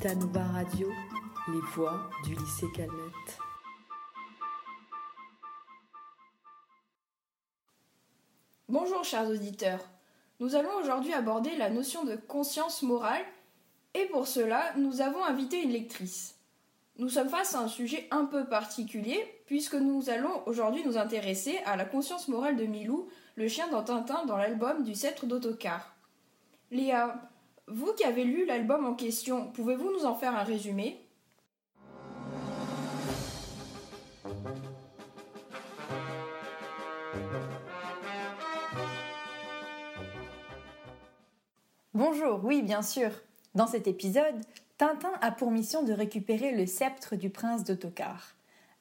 Citanova Radio, les voix du lycée Calmette. Bonjour chers auditeurs, nous allons aujourd'hui aborder la notion de conscience morale et pour cela nous avons invité une lectrice. Nous sommes face à un sujet un peu particulier puisque nous allons aujourd'hui nous intéresser à la conscience morale de Milou, le chien dans Tintin dans l'album du sceptre d'autocar. Léa, vous qui avez lu l'album en question, pouvez-vous nous en faire un résumé? Bonjour, oui, bien sûr. Dans cet épisode, Tintin a pour mission de récupérer le sceptre du prince d'Autocar.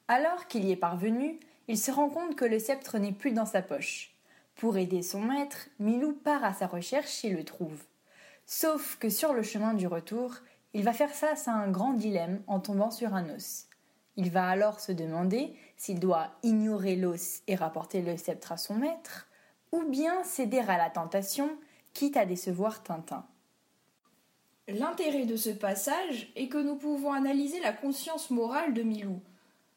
Alors qu'il y est parvenu, il se rend compte que le sceptre n'est plus dans sa poche. Pour aider son maître, Milou part à sa recherche et le trouve. Sauf que sur le chemin du retour, il va faire face à un grand dilemme en tombant sur un os. Il va alors se demander s'il doit ignorer l'os et rapporter le sceptre à son maître, ou bien céder à la tentation, quitte à décevoir Tintin. L'intérêt de ce passage est que nous pouvons analyser la conscience morale de Milou.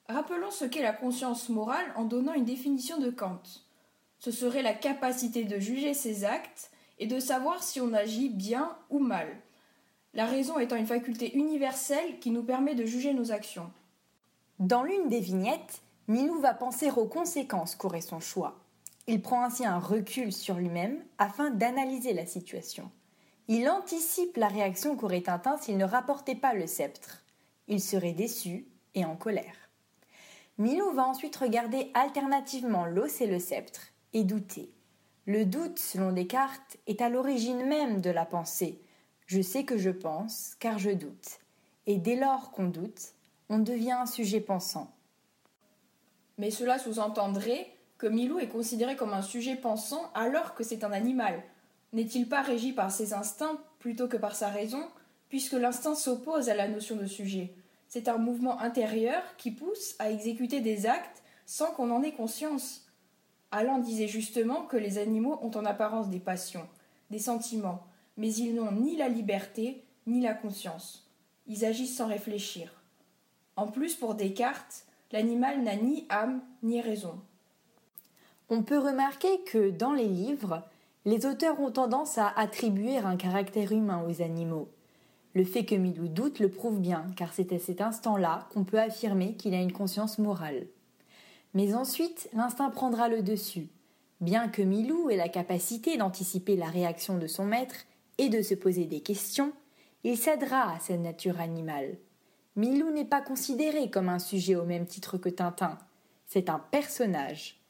Rappelons ce qu'est la conscience morale en donnant une définition de Kant. Ce serait la capacité de juger ses actes et de savoir si on agit bien ou mal. La raison étant une faculté universelle qui nous permet de juger nos actions. Dans l'une des vignettes, Milou va penser aux conséquences qu'aurait son choix. Il prend ainsi un recul sur lui-même afin d'analyser la situation. Il anticipe la réaction qu'aurait Tintin s'il ne rapportait pas le sceptre. Il serait déçu et en colère. Milou va ensuite regarder alternativement l'os et le sceptre et douter. Le doute, selon Descartes, est à l'origine même de la pensée. Je sais que je pense, car je doute. Et dès lors qu'on doute, on devient un sujet pensant. Mais cela sous-entendrait que Milou est considéré comme un sujet pensant alors que c'est un animal. N'est-il pas régi par ses instincts plutôt que par sa raison, puisque l'instinct s'oppose à la notion de sujet? C'est un mouvement intérieur qui pousse à exécuter des actes sans qu'on en ait conscience. Alain disait justement que les animaux ont en apparence des passions, des sentiments, mais ils n'ont ni la liberté ni la conscience. Ils agissent sans réfléchir. En plus, pour Descartes, l'animal n'a ni âme ni raison. On peut remarquer que dans les livres, les auteurs ont tendance à attribuer un caractère humain aux animaux. Le fait que Milou doute le prouve bien, car c'est à cet instant-là qu'on peut affirmer qu'il a une conscience morale. Mais ensuite, l'instinct prendra le dessus. Bien que Milou ait la capacité d'anticiper la réaction de son maître et de se poser des questions, il cédera à cette nature animale. Milou n'est pas considéré comme un sujet au même titre que Tintin, c'est un personnage.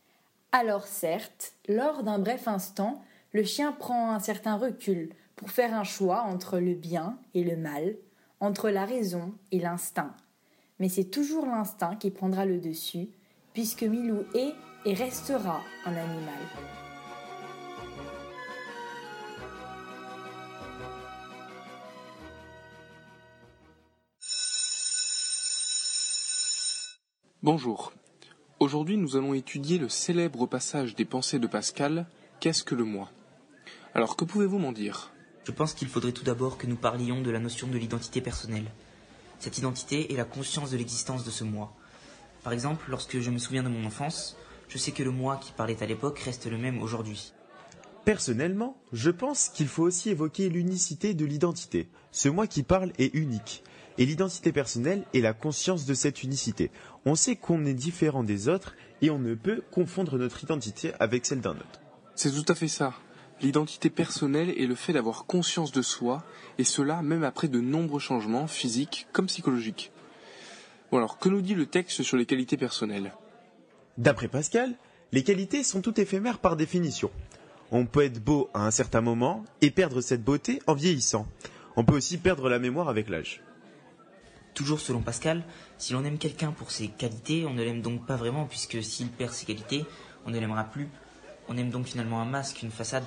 Alors certes, lors d'un bref instant, le chien prend un certain recul pour faire un choix entre le bien et le mal, entre la raison et l'instinct. Mais c'est toujours l'instinct qui prendra le dessus, puisque Milou est et restera un animal. Bonjour. Aujourd'hui, nous allons étudier le célèbre passage des pensées de Pascal, Qu'est-ce que le moi? Alors, que pouvez-vous m'en dire? Je pense qu'il faudrait tout d'abord que nous parlions de la notion de l'identité personnelle. Cette identité est la conscience de l'existence de ce moi. Par exemple, lorsque je me souviens de mon enfance, je sais que le moi qui parlait à l'époque reste le même aujourd'hui. Personnellement, je pense qu'il faut aussi évoquer l'unicité de l'identité. Ce moi qui parle est unique. Et l'identité personnelle est la conscience de cette unicité. On sait qu'on est différent des autres et on ne peut confondre notre identité avec celle d'un autre. C'est tout à fait ça. L'identité personnelle est le fait d'avoir conscience de soi, et cela même après de nombreux changements physiques comme psychologiques. Bon alors, que nous dit le texte sur les qualités personnelles? D'après Pascal, les qualités sont toutes éphémères par définition. On peut être beau à un certain moment et perdre cette beauté en vieillissant. On peut aussi perdre la mémoire avec l'âge. Toujours selon Pascal, si l'on aime quelqu'un pour ses qualités, on ne l'aime donc pas vraiment, puisque s'il perd ses qualités, on ne l'aimera plus. On aime donc finalement un masque, une façade.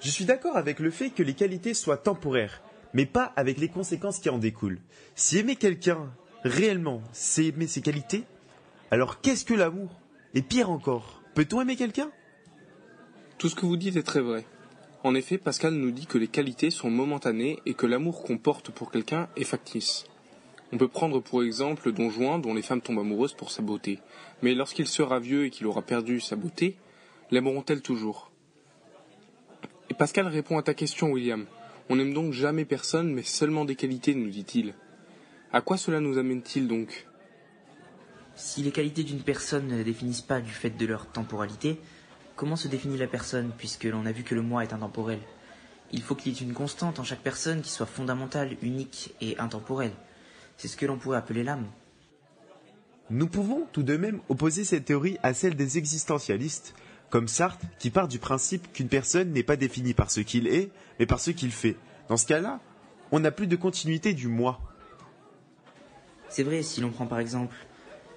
Je suis d'accord avec le fait que les qualités soient temporaires, mais pas avec les conséquences qui en découlent. Si aimer quelqu'un réellement, c'est aimer ses qualités, alors qu'est-ce que l'amour? Et pire encore, peut-on aimer quelqu'un? Tout ce que vous dites est très vrai. En effet, Pascal nous dit que les qualités sont momentanées et que l'amour qu'on porte pour quelqu'un est factice. On peut prendre pour exemple Don Juan dont les femmes tombent amoureuses pour sa beauté. Mais lorsqu'il sera vieux et qu'il aura perdu sa beauté, l'aimeront-elles toujours? Et Pascal répond à ta question, William. On n'aime donc jamais personne, mais seulement des qualités, nous dit-il. À quoi cela nous amène-t-il donc? Si les qualités d'une personne ne définissent pas du fait de leur temporalité, comment se définit la personne, puisque l'on a vu que le moi est intemporel? Il faut qu'il y ait une constante en chaque personne qui soit fondamentale, unique et intemporelle. C'est ce que l'on pourrait appeler l'âme. Nous pouvons tout de même opposer cette théorie à celle des existentialistes, comme Sartre, qui part du principe qu'une personne n'est pas définie par ce qu'il est, mais par ce qu'il fait. Dans ce cas-là, on n'a plus de continuité du moi. C'est vrai, si l'on prend par exemple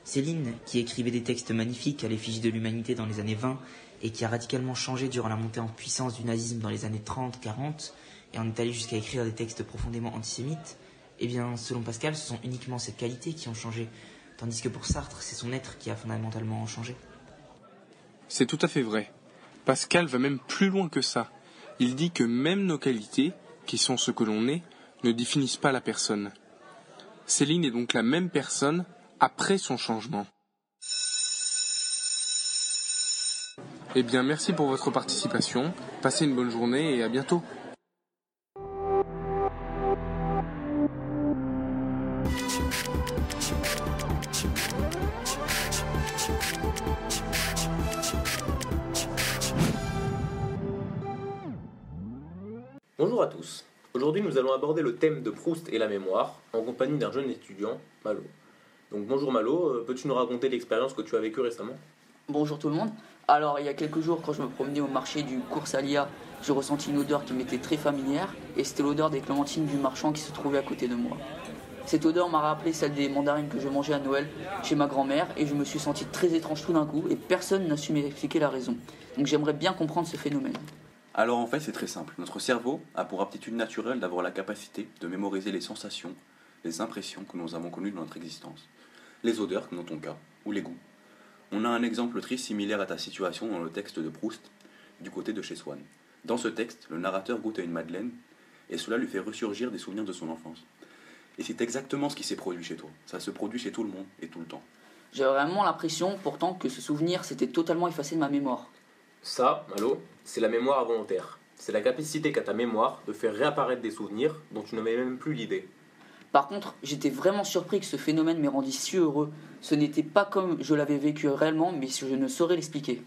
Céline, qui écrivait des textes magnifiques à l'effigie de l'humanité dans les années 20 et qui a radicalement changé durant la montée en puissance du nazisme dans les années 30-40 et en est jusqu'à écrire des textes profondément antisémites, eh bien, selon Pascal, ce sont uniquement ses qualités qui ont changé, tandis que pour Sartre, c'est son être qui a fondamentalement changé. C'est tout à fait vrai. Pascal va même plus loin que ça. Il dit que même nos qualités, qui sont ce que l'on est, ne définissent pas la personne. Céline est donc la même personne après son changement. Eh bien, merci pour votre participation. Passez une bonne journée et à bientôt. Bonjour à tous. Aujourd'hui, nous allons aborder le thème de Proust et la mémoire en compagnie d'un jeune étudiant, Malo. Donc bonjour Malo, euh, peux-tu nous raconter l'expérience que tu as vécue récemment? Bonjour tout le monde. Alors, il y a quelques jours, quand je me promenais au marché du cours Salia, j'ai ressenti une odeur qui m'était très familière, et c'était l'odeur des clémentines du marchand qui se trouvait à côté de moi. Cette odeur m'a rappelé celle des mandarines que je mangeais à Noël chez ma grand-mère, et je me suis senti très étrange tout d'un coup, et personne n'a su m'expliquer la raison. Donc j'aimerais bien comprendre ce phénomène. Alors en fait, c'est très simple. Notre cerveau a pour aptitude naturelle d'avoir la capacité de mémoriser les sensations, les impressions que nous avons connues dans notre existence, les odeurs, comme dans ton cas, ou les goûts. On a un exemple très similaire à ta situation dans le texte de Proust, du côté de chez Swann. Dans ce texte, le narrateur goûte à une madeleine, et cela lui fait ressurgir des souvenirs de son enfance. Et c'est exactement ce qui s'est produit chez toi. Ça se produit chez tout le monde et tout le temps. J'ai vraiment l'impression pourtant que ce souvenir s'était totalement effacé de ma mémoire. Ça, Malo, c'est la mémoire involontaire. C'est la capacité qu'a ta mémoire de faire réapparaître des souvenirs dont tu n'avais même plus l'idée. Par contre, j'étais vraiment surpris que ce phénomène m'ait rendu si heureux. Ce n'était pas comme je l'avais vécu réellement, mais je ne saurais l'expliquer.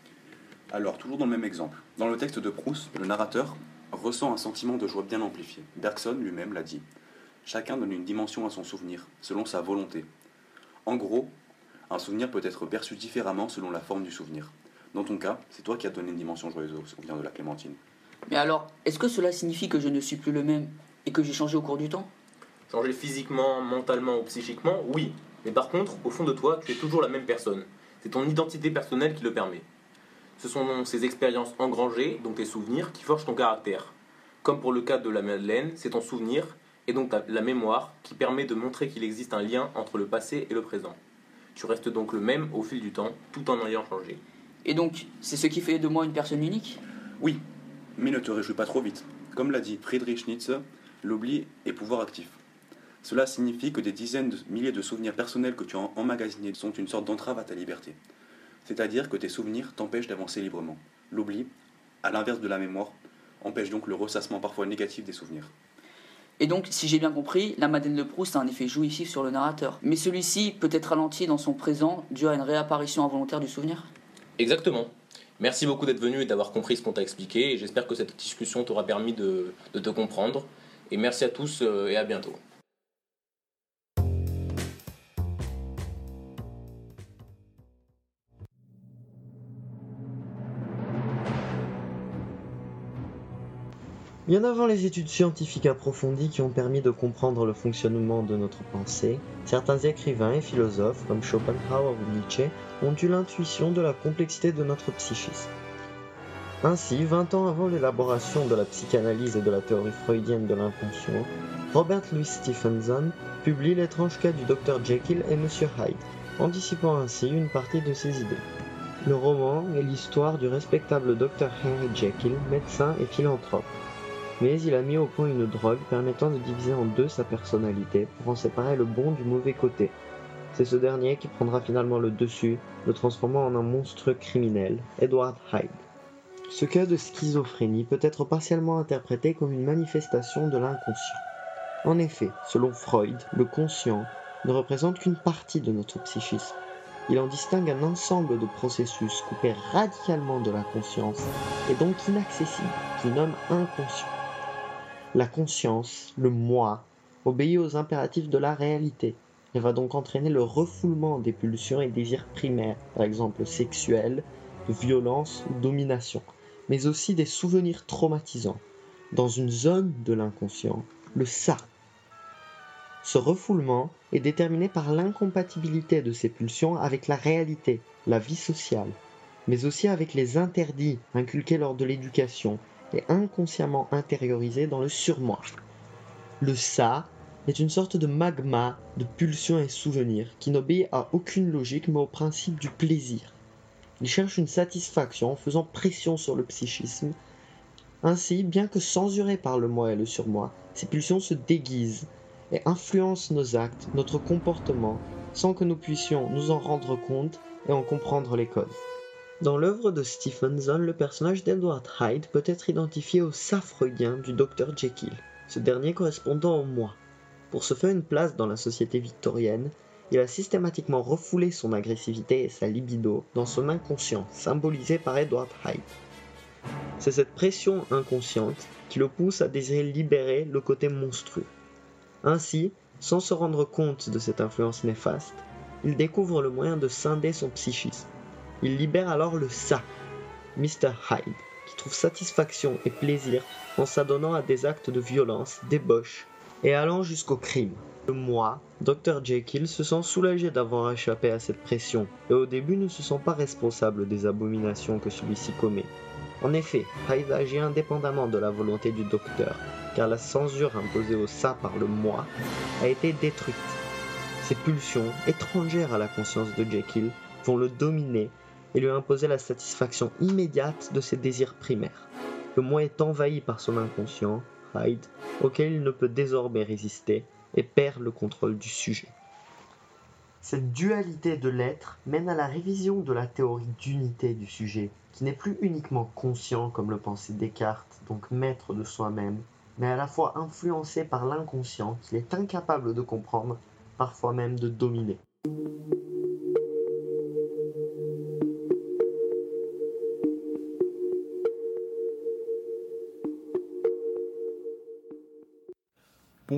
Alors, toujours dans le même exemple. Dans le texte de Proust, le narrateur ressent un sentiment de joie bien amplifié. Bergson lui-même l'a dit. Chacun donne une dimension à son souvenir, selon sa volonté. En gros, un souvenir peut être perçu différemment selon la forme du souvenir. Dans ton cas, c'est toi qui as donné une dimension joyeuse au souvenir de la clémentine. Mais alors, est-ce que cela signifie que je ne suis plus le même et que j'ai changé au cours du temps? Changer physiquement, mentalement ou psychiquement, oui. Mais par contre, au fond de toi, tu es toujours la même personne. C'est ton identité personnelle qui le permet. Ce sont donc ces expériences engrangées, donc tes souvenirs, qui forgent ton caractère. Comme pour le cas de la Madeleine, c'est ton souvenir, et donc ta- la mémoire, qui permet de montrer qu'il existe un lien entre le passé et le présent. Tu restes donc le même au fil du temps, tout en ayant changé. Et donc, c'est ce qui fait de moi une personne unique? Oui, mais ne te réjouis pas trop vite. Comme l'a dit Friedrich Nietzsche, l'oubli est pouvoir actif. Cela signifie que des dizaines de milliers de souvenirs personnels que tu as emmagasinés sont une sorte d'entrave à ta liberté. C'est-à-dire que tes souvenirs t'empêchent d'avancer librement. L'oubli, à l'inverse de la mémoire, empêche donc le ressassement parfois négatif des souvenirs. Et donc, si j'ai bien compris, la Madeleine de Proust a un effet jouissif sur le narrateur. Mais celui-ci peut être ralenti dans son présent dû à une réapparition involontaire du souvenir? Exactement. Merci beaucoup d'être venu et d'avoir compris ce qu'on t'a expliqué. J'espère que cette discussion t'aura permis de, de te comprendre. Et merci à tous euh, et à bientôt. Bien avant les études scientifiques approfondies qui ont permis de comprendre le fonctionnement de notre pensée, certains écrivains et philosophes comme Schopenhauer ou Nietzsche ont eu l'intuition de la complexité de notre psychisme. Ainsi, 20 ans avant l'élaboration de la psychanalyse et de la théorie freudienne de l'inconscient, Robert Louis Stevenson publie L'étrange cas du Dr Jekyll et Monsieur Hyde, anticipant ainsi une partie de ses idées. Le roman est l'histoire du respectable Dr Henry Jekyll, médecin et philanthrope. Mais il a mis au point une drogue permettant de diviser en deux sa personnalité pour en séparer le bon du mauvais côté. C'est ce dernier qui prendra finalement le dessus, le transformant en un monstrueux criminel, Edward Hyde. Ce cas de schizophrénie peut être partiellement interprété comme une manifestation de l'inconscient. En effet, selon Freud, le conscient ne représente qu'une partie de notre psychisme. Il en distingue un ensemble de processus coupés radicalement de la conscience et donc inaccessibles, qu'il nomme inconscient. La conscience, le moi, obéit aux impératifs de la réalité et va donc entraîner le refoulement des pulsions et désirs primaires, par exemple sexuels, violence domination, mais aussi des souvenirs traumatisants. Dans une zone de l'inconscient, le ça ce refoulement est déterminé par l'incompatibilité de ces pulsions avec la réalité, la vie sociale, mais aussi avec les interdits inculqués lors de l'éducation et inconsciemment intériorisés dans le surmoi. Le ça est une sorte de magma de pulsions et souvenirs qui n'obéit à aucune logique mais au principe du plaisir. Il cherche une satisfaction en faisant pression sur le psychisme. Ainsi, bien que censurés par le moi et le surmoi, ces pulsions se déguisent et influence nos actes, notre comportement, sans que nous puissions nous en rendre compte et en comprendre les causes. Dans l'œuvre de Stephenson, le personnage d'Edward Hyde peut être identifié au ça freudien du Dr Jekyll, ce dernier correspondant au moi. Pour se faire une place dans la société victorienne, il a systématiquement refoulé son agressivité et sa libido dans son inconscient, symbolisé par Edward Hyde. C'est cette pression inconsciente qui le pousse à désirer libérer le côté monstrueux. Ainsi, sans se rendre compte de cette influence néfaste, il découvre le moyen de scinder son psychisme. Il libère alors le ça, Mr. Hyde, qui trouve satisfaction et plaisir en s'adonnant à des actes de violence, débauche et allant jusqu'au crime. Moi, Dr. Jekyll se sent soulagé d'avoir échappé à cette pression et au début ne se sent pas responsable des abominations que celui-ci commet. En effet, Hyde agit indépendamment de la volonté du docteur car la censure imposée au ça par le moi a été détruite. Ces pulsions, étrangères à la conscience de Jekyll, vont le dominer et lui imposer la satisfaction immédiate de ses désirs primaires. Le moi est envahi par son inconscient, Auquel il ne peut désormais résister et perd le contrôle du sujet. Cette dualité de l'être mène à la révision de la théorie d'unité du sujet, qui n'est plus uniquement conscient comme le pensait Descartes, donc maître de soi-même, mais à la fois influencé par l'inconscient qu'il est incapable de comprendre, parfois même de dominer.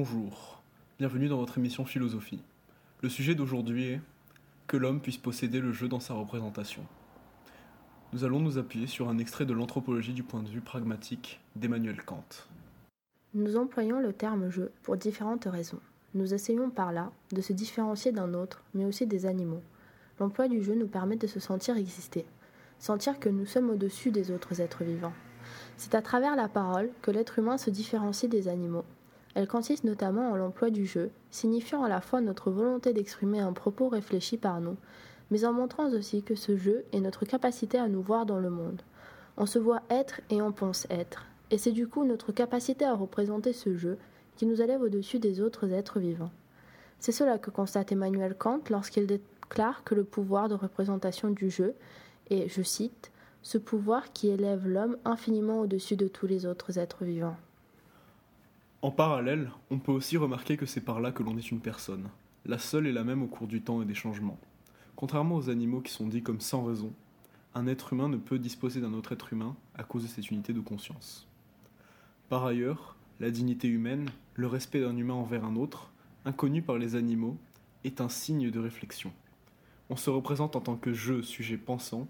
Bonjour, bienvenue dans votre émission Philosophie. Le sujet d'aujourd'hui est que l'homme puisse posséder le jeu dans sa représentation. Nous allons nous appuyer sur un extrait de l'anthropologie du point de vue pragmatique d'Emmanuel Kant. Nous employons le terme jeu pour différentes raisons. Nous essayons par là de se différencier d'un autre, mais aussi des animaux. L'emploi du jeu nous permet de se sentir exister, sentir que nous sommes au-dessus des autres êtres vivants. C'est à travers la parole que l'être humain se différencie des animaux. Elle consiste notamment en l'emploi du jeu, signifiant à la fois notre volonté d'exprimer un propos réfléchi par nous, mais en montrant aussi que ce jeu est notre capacité à nous voir dans le monde. On se voit être et on pense être, et c'est du coup notre capacité à représenter ce jeu qui nous élève au-dessus des autres êtres vivants. C'est cela que constate Emmanuel Kant lorsqu'il déclare que le pouvoir de représentation du jeu est, je cite, ce pouvoir qui élève l'homme infiniment au-dessus de tous les autres êtres vivants. En parallèle, on peut aussi remarquer que c'est par là que l'on est une personne, la seule et la même au cours du temps et des changements. Contrairement aux animaux qui sont dits comme sans raison, un être humain ne peut disposer d'un autre être humain à cause de cette unité de conscience. Par ailleurs, la dignité humaine, le respect d'un humain envers un autre, inconnu par les animaux, est un signe de réflexion. On se représente en tant que je, sujet pensant,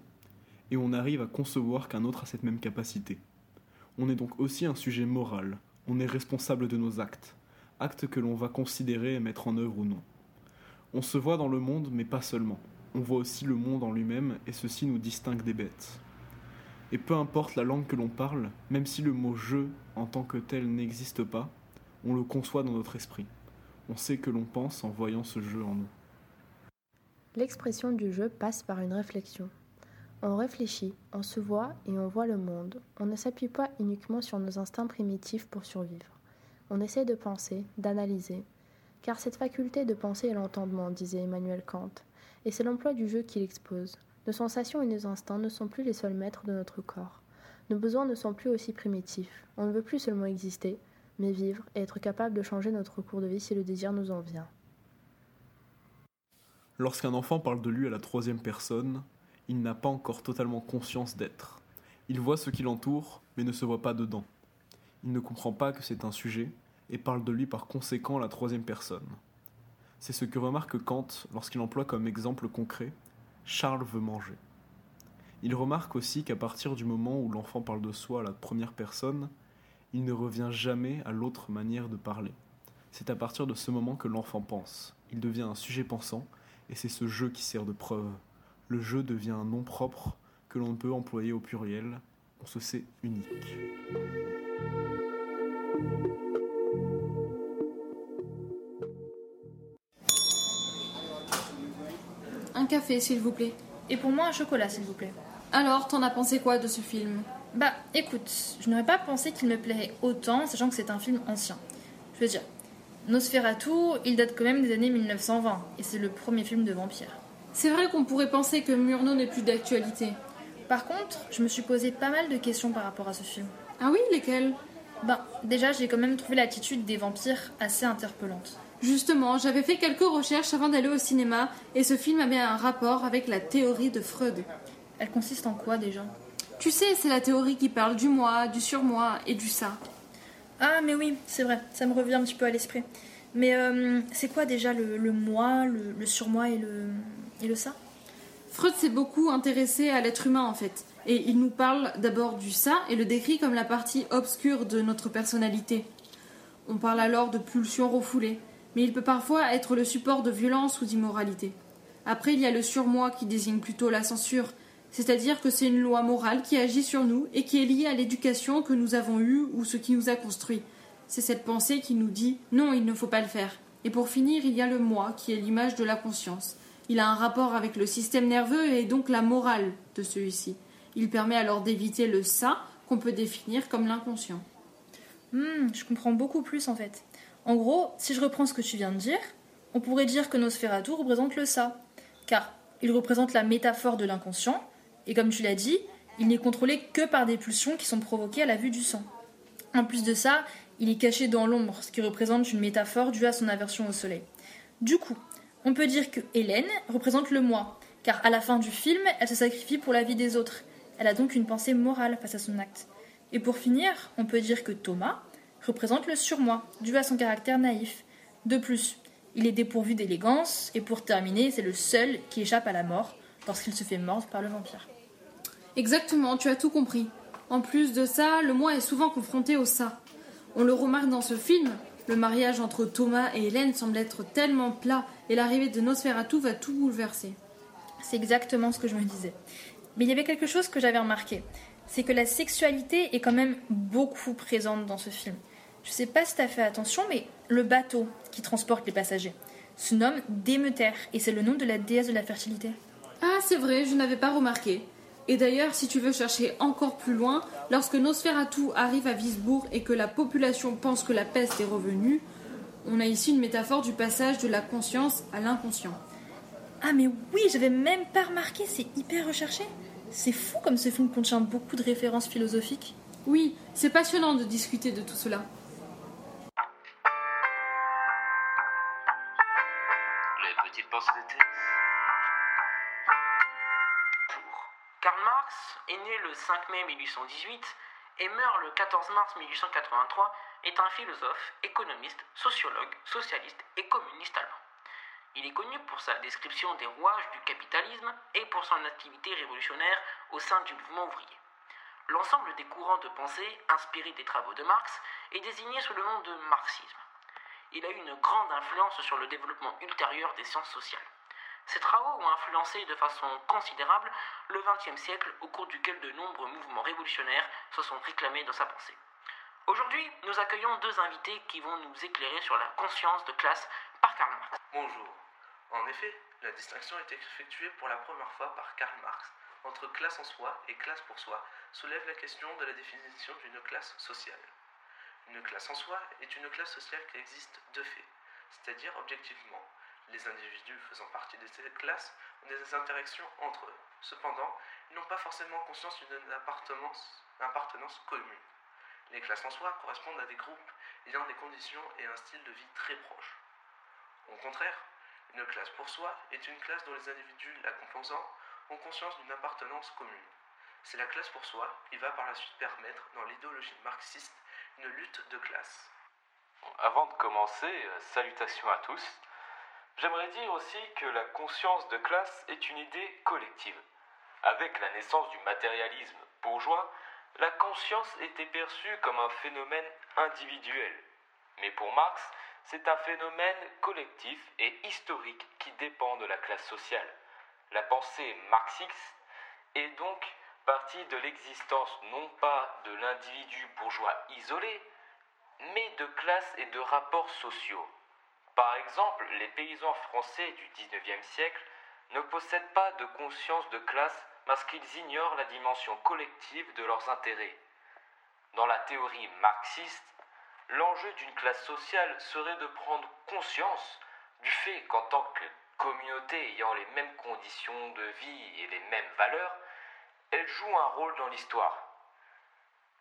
et on arrive à concevoir qu'un autre a cette même capacité. On est donc aussi un sujet moral, on est responsable de nos actes, actes que l'on va considérer et mettre en œuvre ou non. On se voit dans le monde, mais pas seulement. On voit aussi le monde en lui-même, et ceci nous distingue des bêtes. Et peu importe la langue que l'on parle, même si le mot je en tant que tel n'existe pas, on le conçoit dans notre esprit. On sait que l'on pense en voyant ce jeu en nous. L'expression du jeu passe par une réflexion. On réfléchit, on se voit et on voit le monde. On ne s'appuie pas uniquement sur nos instincts primitifs pour survivre. On essaie de penser, d'analyser. Car cette faculté de penser est l'entendement, disait Emmanuel Kant, et c'est l'emploi du jeu qui l'expose. Nos sensations et nos instincts ne sont plus les seuls maîtres de notre corps. Nos besoins ne sont plus aussi primitifs. On ne veut plus seulement exister, mais vivre et être capable de changer notre cours de vie si le désir nous en vient. Lorsqu'un enfant parle de lui à la troisième personne, il n'a pas encore totalement conscience d'être. Il voit ce qui l'entoure, mais ne se voit pas dedans. Il ne comprend pas que c'est un sujet, et parle de lui par conséquent à la troisième personne. C'est ce que remarque Kant lorsqu'il emploie comme exemple concret Charles veut manger. Il remarque aussi qu'à partir du moment où l'enfant parle de soi à la première personne, il ne revient jamais à l'autre manière de parler. C'est à partir de ce moment que l'enfant pense. Il devient un sujet pensant, et c'est ce jeu qui sert de preuve. Le jeu devient un nom propre que l'on peut employer au pluriel. On se sait unique. Un café, s'il vous plaît. Et pour moi, un chocolat, s'il vous plaît. Alors, t'en as pensé quoi de ce film? Bah, écoute, je n'aurais pas pensé qu'il me plairait autant, sachant que c'est un film ancien. Je veux dire, Nosferatu, il date quand même des années 1920, et c'est le premier film de vampire. C'est vrai qu'on pourrait penser que Murnau n'est plus d'actualité. Par contre, je me suis posé pas mal de questions par rapport à ce film. Ah oui, lesquelles? Ben, déjà, j'ai quand même trouvé l'attitude des vampires assez interpellante. Justement, j'avais fait quelques recherches avant d'aller au cinéma, et ce film avait un rapport avec la théorie de Freud. Elle consiste en quoi déjà? Tu sais, c'est la théorie qui parle du moi, du surmoi et du ça. Ah, mais oui, c'est vrai, ça me revient un petit peu à l'esprit. Mais euh, c'est quoi déjà le, moi, le, surmoi et le, ça? Freud s'est beaucoup intéressé à l'être humain en fait. Et il nous parle d'abord du ça et le décrit comme la partie obscure de notre personnalité. On parle alors de pulsions refoulées, mais il peut parfois être le support de violence ou d'immoralité. Après, il y a le surmoi qui désigne plutôt la censure, c'est-à-dire que c'est une loi morale qui agit sur nous et qui est liée à l'éducation que nous avons eue ou ce qui nous a construit. C'est cette pensée qui nous dit non, il ne faut pas le faire. Et pour finir, il y a le moi qui est l'image de la conscience. Il a un rapport avec le système nerveux et donc la morale de celui-ci. Il permet alors d'éviter le ça qu'on peut définir comme l'inconscient. Hmm, je comprends beaucoup plus en fait. En gros, si je reprends ce que tu viens de dire, on pourrait dire que Nosferatu représente le ça, car il représente la métaphore de l'inconscient, et comme tu l'as dit, il n'est contrôlé que par des pulsions qui sont provoquées à la vue du sang. En plus de ça, il est caché dans l'ombre, ce qui représente une métaphore due à son aversion au soleil. Du coup, on peut dire que Hélène représente le moi, car à la fin du film, elle se sacrifie pour la vie des autres. Elle a donc une pensée morale face à son acte. Et pour finir, on peut dire que Thomas représente le surmoi, dû à son caractère naïf. De plus, il est dépourvu d'élégance, et pour terminer, c'est le seul qui échappe à la mort lorsqu'il se fait mordre par le vampire. Exactement, tu as tout compris. En plus de ça, le moi est souvent confronté au ça. On le remarque dans ce film, le mariage entre Thomas et Hélène semble être tellement plat et l'arrivée de Nosferatu va tout bouleverser. C'est exactement ce que je me disais. Mais il y avait quelque chose que j'avais remarqué, c'est que la sexualité est quand même beaucoup présente dans ce film. Je sais pas si t'as fait attention, mais le bateau qui transporte les passagers se nomme Démeter et c'est le nom de la déesse de la fertilité. Ah, c'est vrai, je n'avais pas remarqué. Et d'ailleurs, si tu veux chercher encore plus loin, lorsque Nosferatu arrive à Wisbourg et que la population pense que la peste est revenue, on a ici une métaphore du passage de la conscience à l'inconscient. Ah mais oui, j'avais même pas remarqué, c'est hyper recherché. C'est fou comme ce film contient beaucoup de références philosophiques. Oui, c'est passionnant de discuter de tout cela. 1818 et meurt le 14 mars 1883, est un philosophe, économiste, sociologue, socialiste et communiste allemand. Il est connu pour sa description des rouages du capitalisme et pour son activité révolutionnaire au sein du mouvement ouvrier. L'ensemble des courants de pensée inspirés des travaux de Marx est désigné sous le nom de marxisme. Il a eu une grande influence sur le développement ultérieur des sciences sociales. Ces travaux ont influencé de façon considérable le XXe siècle au cours duquel de nombreux mouvements révolutionnaires se sont réclamés dans sa pensée. Aujourd'hui, nous accueillons deux invités qui vont nous éclairer sur la conscience de classe par Karl Marx. Bonjour. En effet, la distinction est effectuée pour la première fois par Karl Marx entre classe en soi et classe pour soi soulève la question de la définition d'une classe sociale. Une classe en soi est une classe sociale qui existe de fait, c'est-à-dire objectivement. Les individus faisant partie de cette classe ont des interactions entre eux. Cependant, ils n'ont pas forcément conscience d'une appartenance, commune. Les classes en soi correspondent à des groupes ayant des conditions et un style de vie très proches. Au contraire, une classe pour soi est une classe dont les individus la composant ont conscience d'une appartenance commune. C'est la classe pour soi qui va par la suite permettre, dans l'idéologie marxiste, une lutte de classe. Avant de commencer, euh, salutations à tous. J'aimerais dire aussi que la conscience de classe est une idée collective. Avec la naissance du matérialisme bourgeois, la conscience était perçue comme un phénomène individuel. Mais pour Marx, c'est un phénomène collectif et historique qui dépend de la classe sociale. La pensée marxiste est donc partie de l'existence non pas de l'individu bourgeois isolé, mais de classes et de rapports sociaux. Par exemple, les paysans français du XIXe siècle ne possèdent pas de conscience de classe parce qu'ils ignorent la dimension collective de leurs intérêts. Dans la théorie marxiste, l'enjeu d'une classe sociale serait de prendre conscience du fait qu'en tant que communauté ayant les mêmes conditions de vie et les mêmes valeurs, elle joue un rôle dans l'histoire.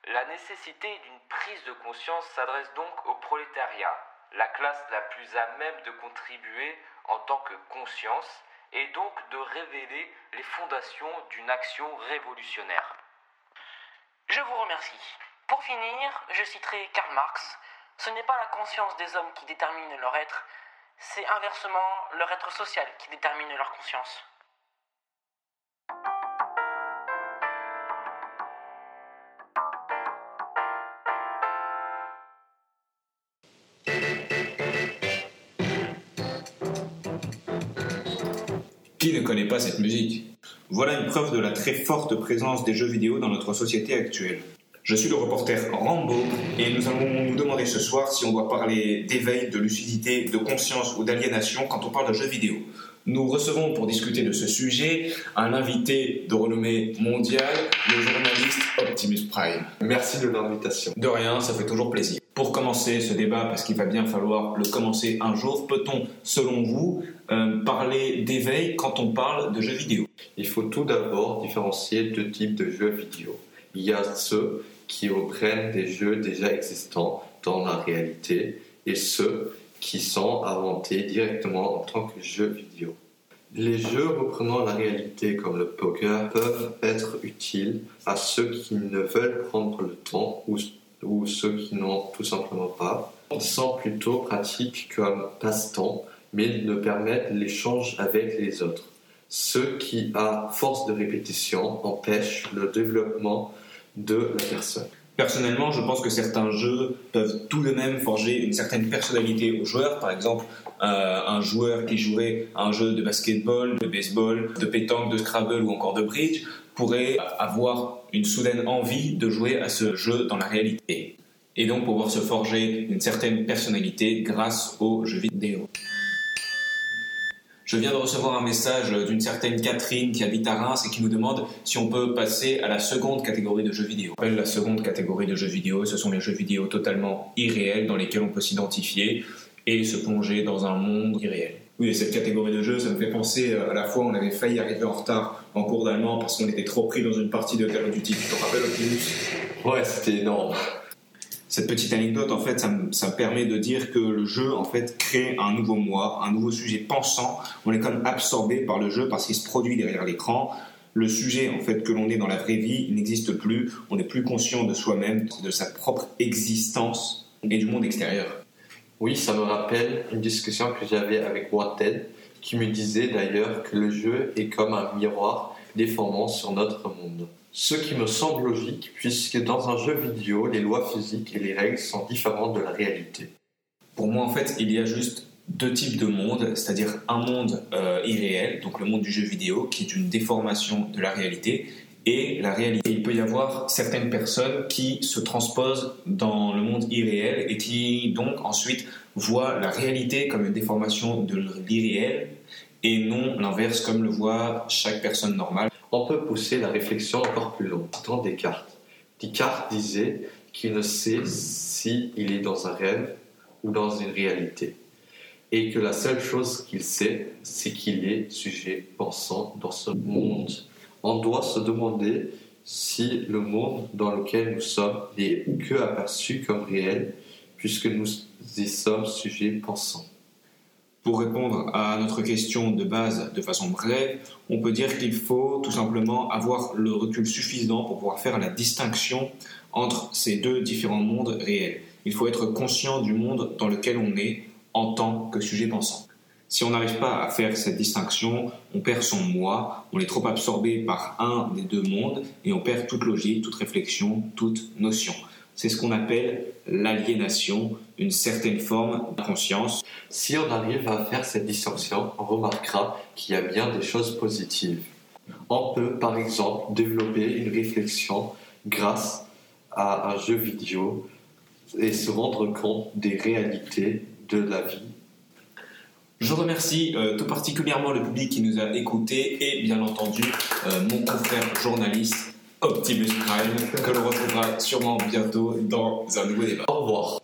La nécessité d'une prise de conscience s'adresse donc au prolétariat, la classe la plus à même de contribuer en tant que conscience et donc de révéler les fondations d'une action révolutionnaire. Je vous remercie. Pour finir, je citerai Karl Marx. Ce n'est pas la conscience des hommes qui détermine leur être, c'est inversement leur être social qui détermine leur conscience. Qui ne connaît pas cette musique Voilà une preuve de la très forte présence des jeux vidéo dans notre société actuelle. Je suis le reporter Rambo et nous allons nous demander ce soir si on doit parler d'éveil, de lucidité, de conscience ou d'aliénation quand on parle de jeux vidéo. Nous recevons pour discuter de ce sujet un invité de renommée mondiale, le journaliste Optimus Prime. Merci de l'invitation. De rien, ça fait toujours plaisir. Ce débat, parce qu'il va bien falloir le commencer un jour, peut-on, selon vous, euh, parler d'éveil quand on parle de jeux vidéo? Il faut tout d'abord différencier deux types de jeux vidéo. Il y a ceux qui reprennent des jeux déjà existants dans la réalité et ceux qui sont inventés directement en tant que jeux vidéo. Les jeux reprenant la réalité comme le poker peuvent être utiles à ceux qui ne veulent prendre le temps ou, ou ceux qui n'ont tout simplement pas. Sont plutôt pratiques comme passe-temps, mais ne permettent l'échange avec les autres. Ce qui, à force de répétition, empêche le développement de la personne. Personnellement, je pense que certains jeux peuvent tout de même forger une certaine personnalité aux joueurs. Par exemple, euh, un joueur qui jouerait à un jeu de basketball, de baseball, de pétanque, de Scrabble ou encore de bridge pourrait avoir une soudaine envie de jouer à ce jeu dans la réalité. Et donc pouvoir se forger une certaine personnalité grâce aux jeux vidéo. Je viens de recevoir un message d'une certaine Catherine qui habite à Reims et qui nous demande si on peut passer à la seconde catégorie de jeux vidéo. La seconde catégorie de jeux vidéo, ce sont les jeux vidéo totalement irréels dans lesquels on peut s'identifier et se plonger dans un monde irréel. Oui, et cette catégorie de jeux, ça me fait penser euh, à la fois on avait failli arriver en retard en cours d'allemand parce qu'on était trop pris dans une partie de Call of Duty. Tu te rappelles Optimus Ouais, c'était énorme. Cette petite anecdote, en fait, ça ça me, permet de dire que le jeu, en fait, crée un nouveau moi, un nouveau sujet pensant. On est comme absorbé par le jeu parce qu'il se produit derrière l'écran. Le sujet, en fait, que l'on est dans la vraie vie, n'existe plus. On n'est plus conscient de soi-même, de sa propre existence et du monde extérieur. Oui, ça me rappelle une discussion que j'avais avec Wanted, qui me disait d'ailleurs que le jeu est comme un miroir déformant sur notre monde. Ce qui me semble logique, puisque dans un jeu vidéo, les lois physiques et les règles sont différentes de la réalité. Pour moi, en fait, il y a juste deux types de mondes, c'est-à-dire un monde euh, irréel, donc le monde du jeu vidéo, qui est une déformation de la réalité, et la réalité. Il peut y avoir certaines personnes qui se transposent dans le monde irréel et qui donc ensuite voient la réalité comme une déformation de l'irréel et non l'inverse comme le voit chaque personne normale. On peut pousser la réflexion encore plus loin, citant Descartes. Descartes disait qu'il ne sait s'il est dans un rêve ou dans une réalité, et que la seule chose qu'il sait, c'est qu'il est sujet pensant dans ce monde. On doit se demander si le monde dans lequel nous sommes n'est que aperçu comme réel, puisque nous y sommes sujets pensants. Pour répondre à notre question de base de façon brève, on peut dire qu'il faut tout simplement avoir le recul suffisant pour pouvoir faire la distinction entre ces deux différents mondes réels. Il faut être conscient du monde dans lequel on est en tant que sujet pensant. Si on n'arrive pas à faire cette distinction, on perd son moi, on est trop absorbé par un des deux mondes et on perd toute logique, toute réflexion, toute notion. C'est ce qu'on appelle l'aliénation, une certaine forme de conscience. Si on arrive à faire cette distinction, on remarquera qu'il y a bien des choses positives. On peut par exemple développer une réflexion grâce à un jeu vidéo et se rendre compte des réalités de la vie. Je remercie euh, tout particulièrement le public qui nous a écoutés et bien entendu euh, mon confrère journaliste Optimus Prime que l'on retrouvera sûrement bientôt dans un nouveau débat. Au revoir.